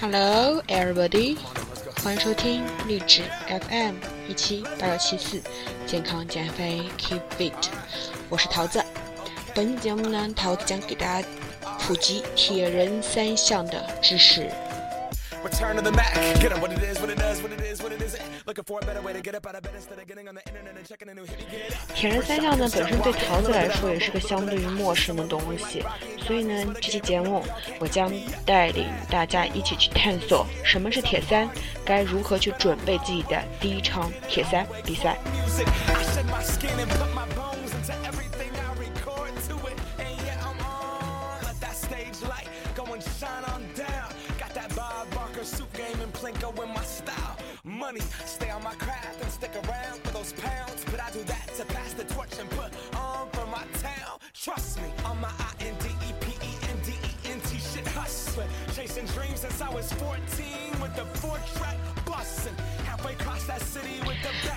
Hello, everybody！欢迎收听励志 FM 一七八六七四，健康减肥 Keep Fit。我是桃子。本期节目呢，桃子将给大家普及铁人三项的知识。铁人三项呢，本身对桃子来说也是个相对于陌生的东西，所以呢，这期节目我将带领大家一起去探索什么是铁三，该如何去准备自己的第一场铁三比赛。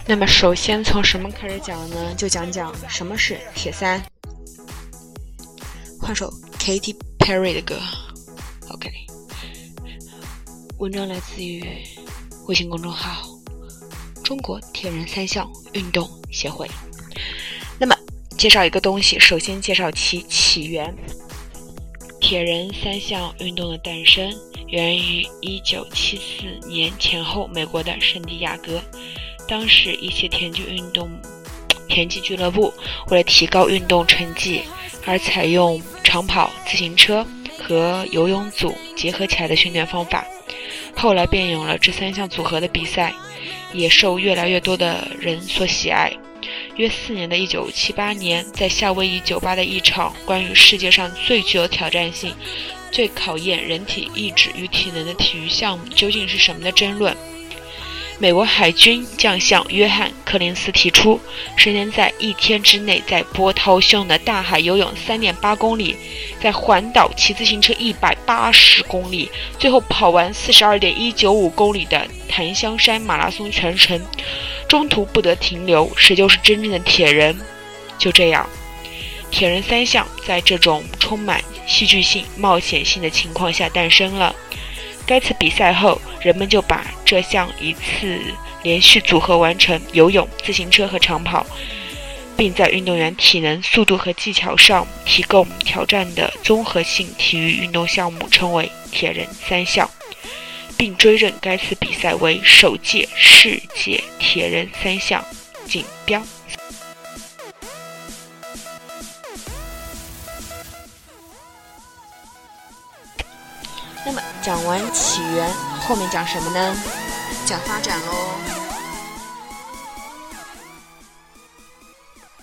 那么，首先从什么开始讲呢？就讲讲什么是铁三。换首 Katy Perry 的歌。OK。文章来自于微信公众号“中国铁人三项运动协会”。那么，介绍一个东西，首先介绍其起源。铁人三项运动的诞生源于1974年前后，美国的圣地亚哥。当时一些田径运动、田径俱乐部为了提高运动成绩，而采用长跑、自行车和游泳组结合起来的训练方法。后来便有了这三项组合的比赛，也受越来越多的人所喜爱。约四年的一九七八年，在夏威夷酒吧的一场关于世界上最具有挑战性、最考验人体意志与体能的体育项目究竟是什么的争论。美国海军将相约翰·柯林斯提出，谁能在一天之内在波涛汹涌的大海游泳3.8公里，在环岛骑自行车180公里，最后跑完42.195公里的檀香山马拉松全程，中途不得停留，谁就是真正的铁人。就这样，铁人三项在这种充满戏剧性、冒险性的情况下诞生了。该次比赛后，人们就把这项一次连续组合完成游泳、自行车和长跑，并在运动员体能、速度和技巧上提供挑战的综合性体育运动项目，称为“铁人三项”，并追认该次比赛为首届世界铁人三项锦标。那么讲完起源，后面讲什么呢？讲发展喽。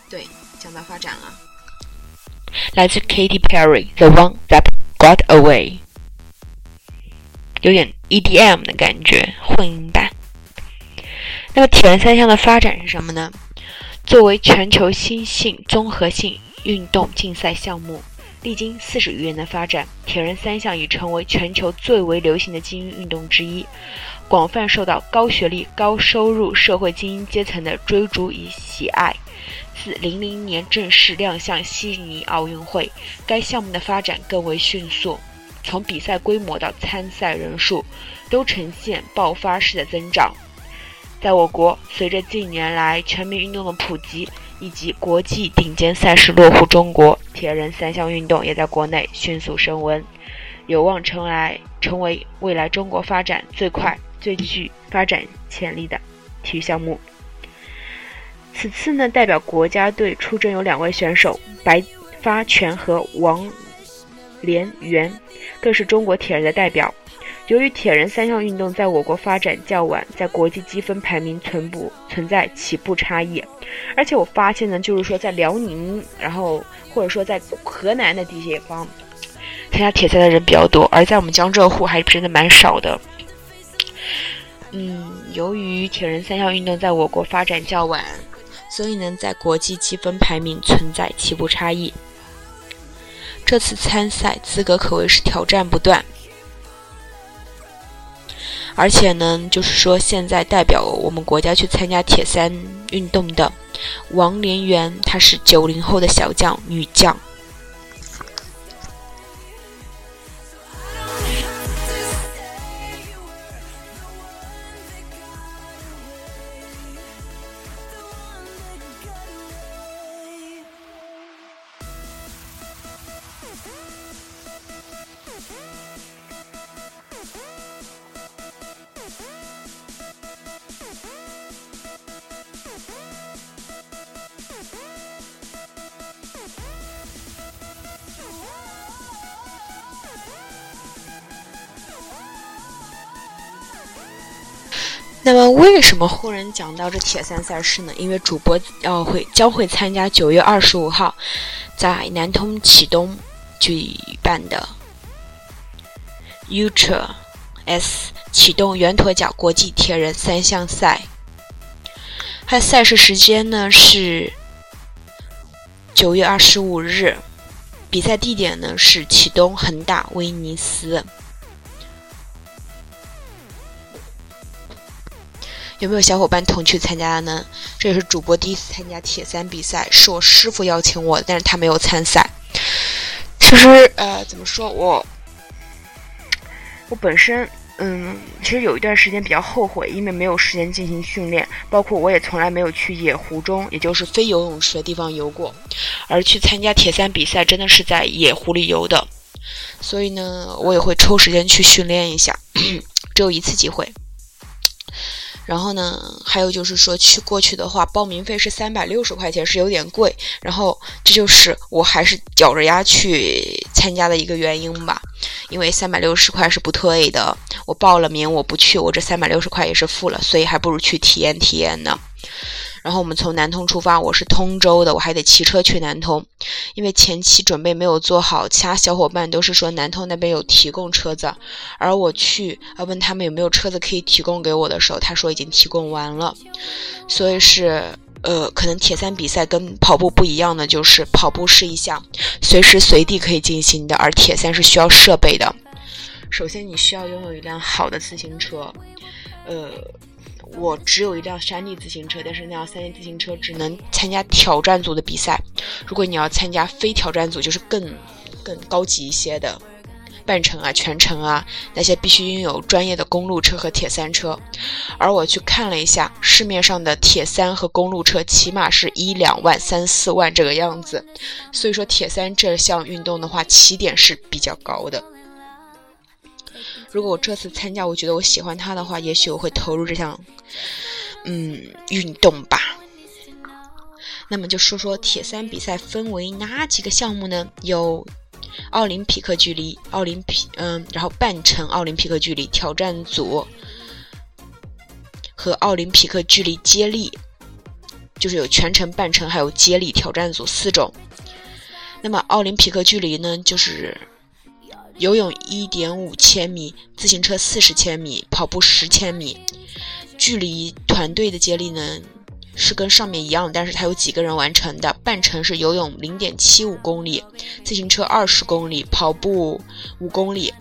对，讲到发展了。来自 Katy Perry，《The One That Got Away》，有点 EDM 的感觉，混音版。那么铁人三项的发展是什么呢？作为全球新兴综合性运动竞赛项目。历经四十余年的发展，铁人三项已成为全球最为流行的精英运动之一，广泛受到高学历、高收入社会精英阶层的追逐与喜爱。自零零年正式亮相悉尼奥运会，该项目的发展更为迅速，从比赛规模到参赛人数，都呈现爆发式的增长。在我国，随着近年来全民运动的普及。以及国际顶尖赛事落户中国，铁人三项运动也在国内迅速升温，有望成来成为未来中国发展最快、最具发展潜力的体育项目。此次呢，代表国家队出征有两位选手，白发全和王连元，更是中国铁人的代表。由于铁人三项运动在我国发展较晚，在国际积分排名存不存在起步差异，而且我发现呢，就是说在辽宁，然后或者说在河南的地方参加铁赛的人比较多，而在我们江浙沪还真的蛮少的。嗯，由于铁人三项运动在我国发展较晚，所以呢，在国际积分排名存在起步差异。这次参赛资格可谓是挑战不断。而且呢，就是说，现在代表我们国家去参加铁三运动的王连元，她是九零后的小将，女将。那么，为什么忽然讲到这铁三赛事呢？因为主播要会将会参加九月二十五号在南通启东举办的 Ultra S 启动圆驼角国际铁人三项赛。它的赛事时间呢是九月二十五日，比赛地点呢是启东恒大威尼斯。有没有小伙伴同去参加的呢？这也是主播第一次参加铁三比赛，是我师傅邀请我，但是他没有参赛。其实，呃，怎么说我，我本身，嗯，其实有一段时间比较后悔，因为没有时间进行训练，包括我也从来没有去野湖中，也就是非游泳池的地方游过，而去参加铁三比赛，真的是在野湖里游的，所以呢，我也会抽时间去训练一下，只有一次机会。然后呢，还有就是说去过去的话，报名费是三百六十块钱，是有点贵。然后这就是我还是咬着牙去参加的一个原因吧，因为三百六十块是不退的。我报了名，我不去，我这三百六十块也是付了，所以还不如去体验体验呢。然后我们从南通出发，我是通州的，我还得骑车去南通，因为前期准备没有做好。其他小伙伴都是说南通那边有提供车子，而我去啊问他们有没有车子可以提供给我的时候，他说已经提供完了。所以是呃，可能铁三比赛跟跑步不一样的，就是跑步是一项随时随地可以进行的，而铁三是需要设备的。首先你需要拥有一辆好的自行车，呃。我只有一辆山地自行车，但是那辆山地自行车只能参加挑战组的比赛。如果你要参加非挑战组，就是更更高级一些的半程啊、全程啊，那些必须拥有专业的公路车和铁三车。而我去看了一下市面上的铁三和公路车，起码是一两万、三四万这个样子。所以说，铁三这项运动的话，起点是比较高的。如果我这次参加，我觉得我喜欢他的话，也许我会投入这项，嗯，运动吧。那么就说说铁三比赛分为哪几个项目呢？有奥林匹克距离、奥林匹嗯，然后半程奥林匹克距离挑战组和奥林匹克距离接力，就是有全程、半程还有接力挑战组四种。那么奥林匹克距离呢，就是。游泳一点五千米，自行车四十千米，跑步十千米。距离团队的接力呢是跟上面一样，但是它有几个人完成的。半程是游泳零点七五公里，自行车二十公里，跑步五公里。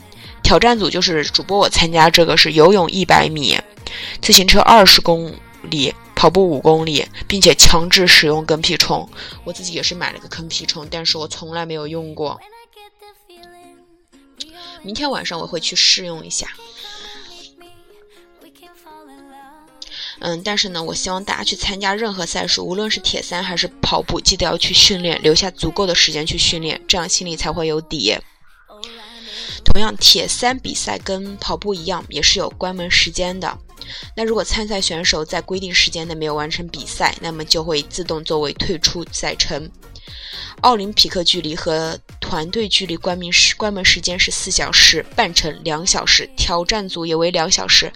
挑战组就是主播我参加这个是游泳一百米，自行车二十公里，跑步五公里，并且强制使用跟屁虫。我自己也是买了个跟屁虫，但是我从来没有用过。明天晚上我会去试用一下，嗯，但是呢，我希望大家去参加任何赛事，无论是铁三还是跑步，记得要去训练，留下足够的时间去训练，这样心里才会有底。同样，铁三比赛跟跑步一样，也是有关门时间的。那如果参赛选手在规定时间内没有完成比赛，那么就会自动作为退出赛程。奥林匹克距离和团队距离关门时关门时间是四小时，半程两小时，挑战组也为两小时。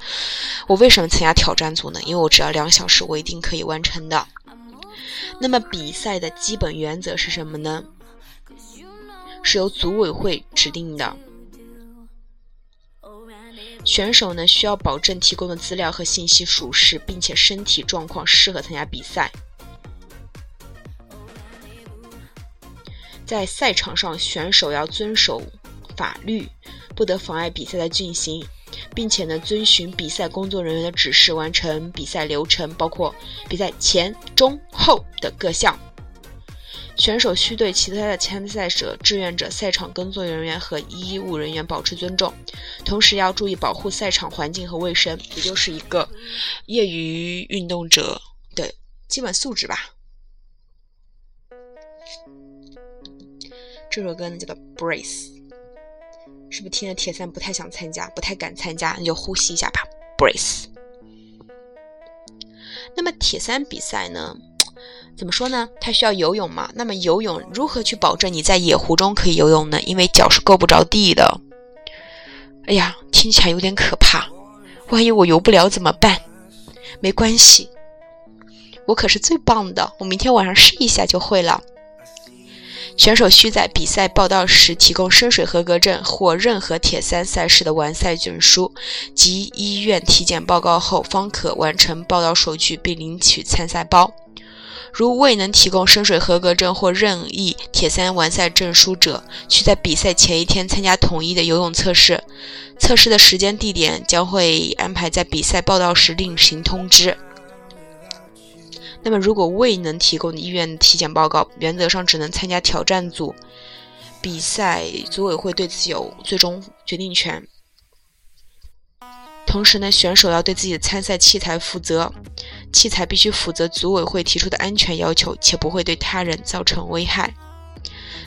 我为什么参加挑战组呢？因为我只要两小时，我一定可以完成的。那么比赛的基本原则是什么呢？是由组委会指定的。选手呢需要保证提供的资料和信息属实，并且身体状况适合参加比赛。在赛场上，选手要遵守法律，不得妨碍比赛的进行，并且呢，遵循比赛工作人员的指示完成比赛流程，包括比赛前、中、后的各项。选手需对其他的参赛者、志愿者、赛场工作人员和医务人员保持尊重，同时要注意保护赛场环境和卫生，也就是一个业余运动者的基本素质吧。这首歌呢叫做《Brace》，是不是听着铁三不太想参加，不太敢参加？那就呼吸一下吧，《Brace》。那么铁三比赛呢，怎么说呢？它需要游泳嘛？那么游泳如何去保证你在野湖中可以游泳呢？因为脚是够不着地的。哎呀，听起来有点可怕，万一我游不了怎么办？没关系，我可是最棒的，我明天晚上试一下就会了。选手需在比赛报到时提供深水合格证或任何铁三赛事的完赛证书及医院体检报告后，方可完成报到手续并领取参赛包。如未能提供深水合格证或任意铁三完赛证书者，需在比赛前一天参加统一的游泳测试。测试的时间地点将会安排在比赛报到时另行通知。那么，如果未能提供医院体检报告，原则上只能参加挑战组比赛，组委会对此有最终决定权。同时呢，选手要对自己的参赛器材负责，器材必须符合组委会提出的安全要求，且不会对他人造成危害。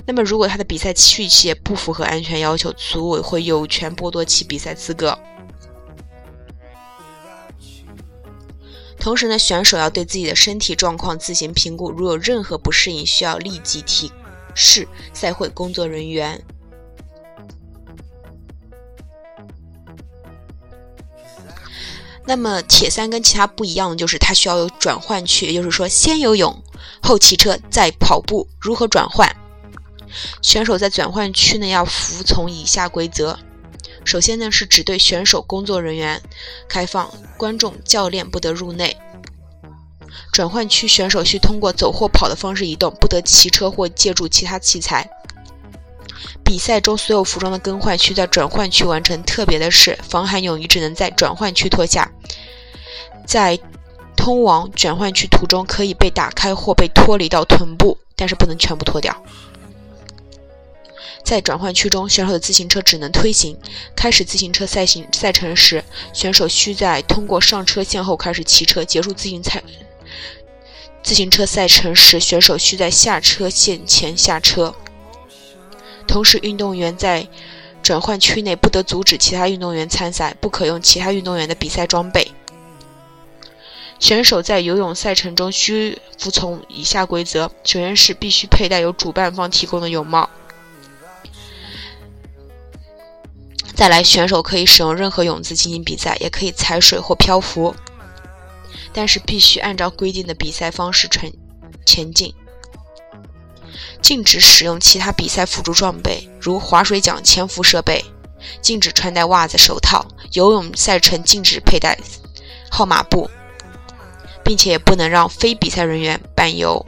那么，如果他的比赛器械不符合安全要求，组委会有权剥夺其比赛资格。同时呢，选手要对自己的身体状况自行评估，如有任何不适应，需要立即提示赛会工作人员。那么铁三跟其他不一样的就是，它需要有转换区，也就是说，先游泳，后骑车，再跑步。如何转换？选手在转换区呢，要服从以下规则。首先呢，是只对选手、工作人员开放，观众、教练不得入内。转换区选手需通过走或跑的方式移动，不得骑车或借助其他器材。比赛中所有服装的更换需在转换区完成。特别的是，防寒泳衣只能在转换区脱下，在通往转换区途中可以被打开或被脱离到臀部，但是不能全部脱掉。在转换区中，选手的自行车只能推行。开始自行车赛行赛程时，选手需在通过上车线后开始骑车。结束自行赛自行车赛程时，选手需在下车线前下车。同时，运动员在转换区内不得阻止其他运动员参赛，不可用其他运动员的比赛装备。选手在游泳赛程中需服从以下规则：首先是必须佩戴由主办方提供的泳帽。再来，选手可以使用任何泳姿进行比赛，也可以踩水或漂浮，但是必须按照规定的比赛方式前前进。禁止使用其他比赛辅助装备，如划水桨、潜伏设备。禁止穿戴袜子、手套。游泳赛程禁止佩戴号码布，并且也不能让非比赛人员伴游。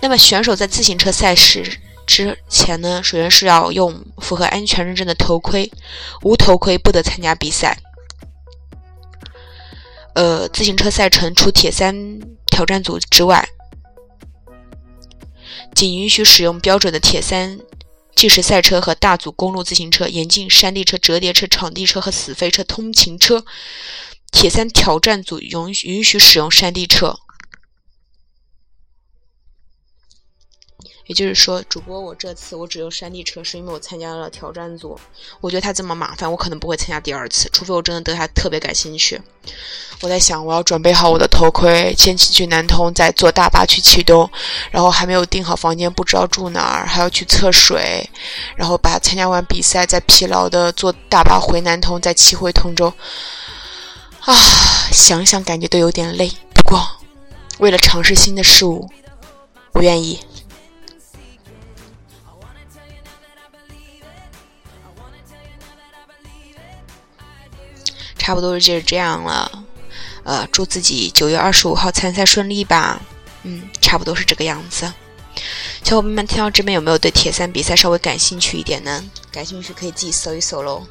那么，选手在自行车赛事。之前呢，首先是要用符合安全认证的头盔，无头盔不得参加比赛。呃，自行车赛程除铁三挑战组之外，仅允许使用标准的铁三计时赛车和大组公路自行车，严禁山地车、折叠车、场地车和死飞车、通勤车。铁三挑战组允允许使用山地车。也就是说，主播，我这次我只用山地车，是因为我参加了挑战组。我觉得它这么麻烦，我可能不会参加第二次，除非我真的对它特别感兴趣。我在想，我要准备好我的头盔，先去南通，再坐大巴去启东，然后还没有订好房间，不知道住哪儿，还要去测水，然后把参加完比赛再疲劳的坐大巴回南通，再骑回通州。啊，想想感觉都有点累。不过，为了尝试新的事物，我愿意。差不多就是这样了，呃，祝自己九月二十五号参赛顺利吧。嗯，差不多是这个样子。小伙伴们听到这边有没有对铁三比赛稍微感兴趣一点呢？感兴趣可以自己搜一搜喽。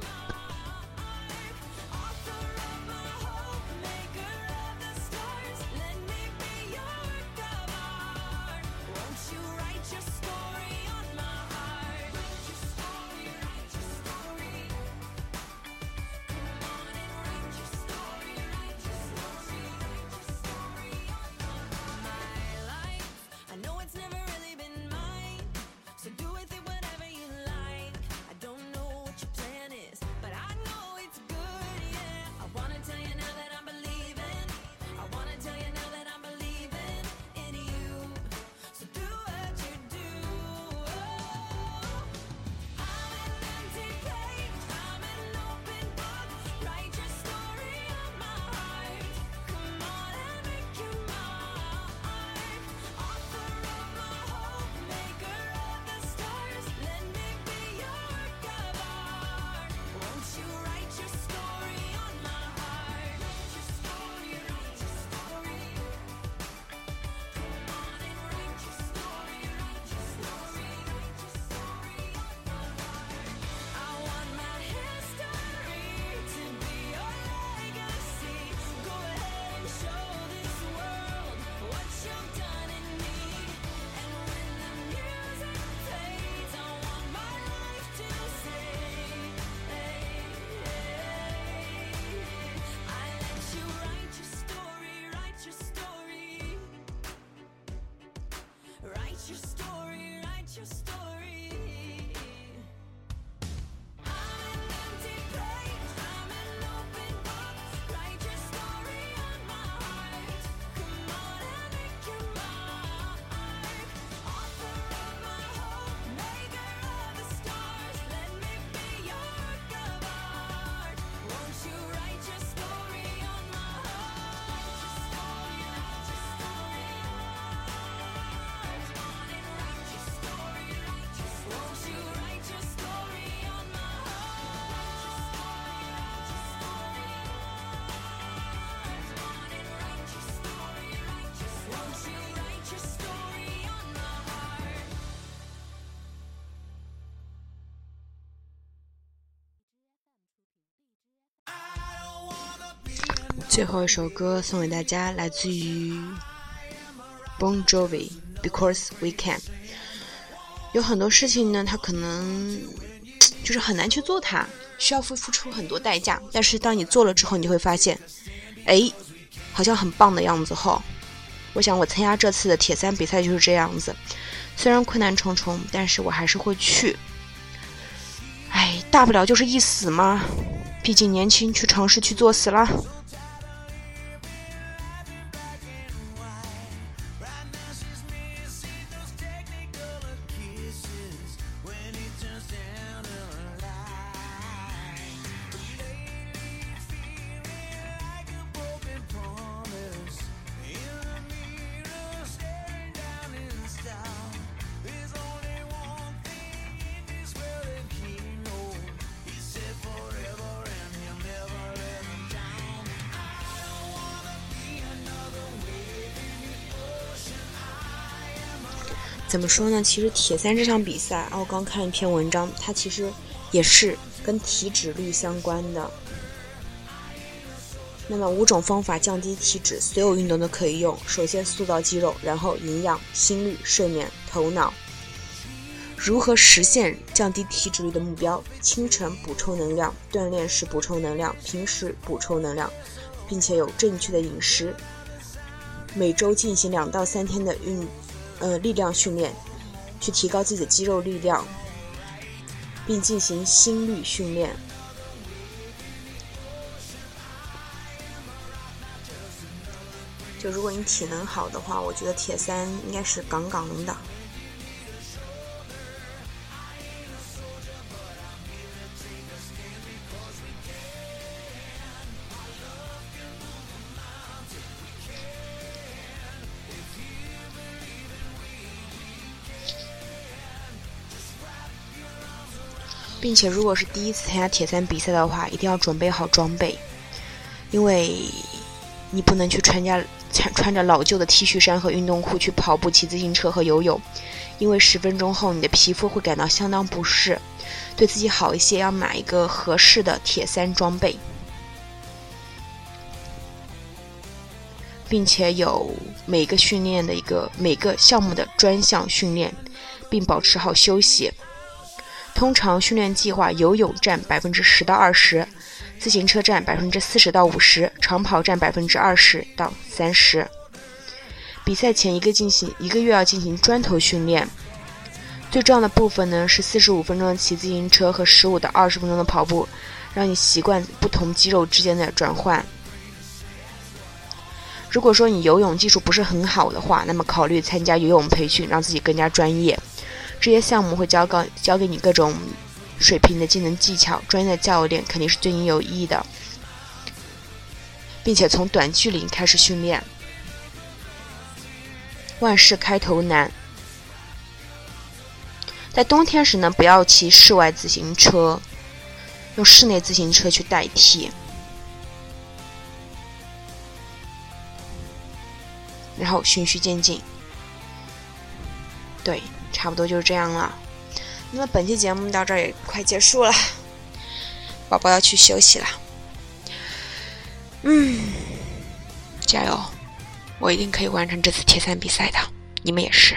最后一首歌送给大家，来自于 Bon Jovi，《Because We Can》。有很多事情呢，它可能就是很难去做，它需要付付出很多代价。但是当你做了之后，你就会发现，哎，好像很棒的样子哈。我想我参加这次的铁三比赛就是这样子，虽然困难重重，但是我还是会去。哎，大不了就是一死嘛，毕竟年轻，去尝试去作死啦。怎么说呢？其实铁三这场比赛，啊，我刚看一篇文章，它其实也是跟体脂率相关的。那么五种方法降低体脂，所有运动都可以用。首先塑造肌肉，然后营养、心率、睡眠、头脑。如何实现降低体脂率的目标？清晨补充能量，锻炼时补充能量，平时补充能量，并且有正确的饮食。每周进行两到三天的运。呃，力量训练，去提高自己的肌肉力量，并进行心率训练。就如果你体能好的话，我觉得铁三应该是杠杠的。并且，如果是第一次参加铁三比赛的话，一定要准备好装备，因为你不能去穿加穿穿着老旧的 T 恤衫和运动裤去跑步、骑自行车和游泳，因为十分钟后你的皮肤会感到相当不适。对自己好一些，要买一个合适的铁三装备，并且有每个训练的一个每个项目的专项训练，并保持好休息。通常训练计划：游泳占百分之十到二十，自行车占百分之四十到五十，长跑占百分之二十到三十。比赛前一个进行一个月要进行砖头训练，最重要的部分呢是四十五分钟的骑自行车和十五到二十分钟的跑步，让你习惯不同肌肉之间的转换。如果说你游泳技术不是很好的话，那么考虑参加游泳培训，让自己更加专业。这些项目会教告教给你各种水平的技能技巧，专业的教练肯定是对你有益的，并且从短距离开始训练。万事开头难，在冬天时呢，不要骑室外自行车，用室内自行车去代替，然后循序渐进，对。差不多就是这样了，那么本期节目到这儿也快结束了，宝宝要去休息了。嗯，加油，我一定可以完成这次铁三比赛的，你们也是。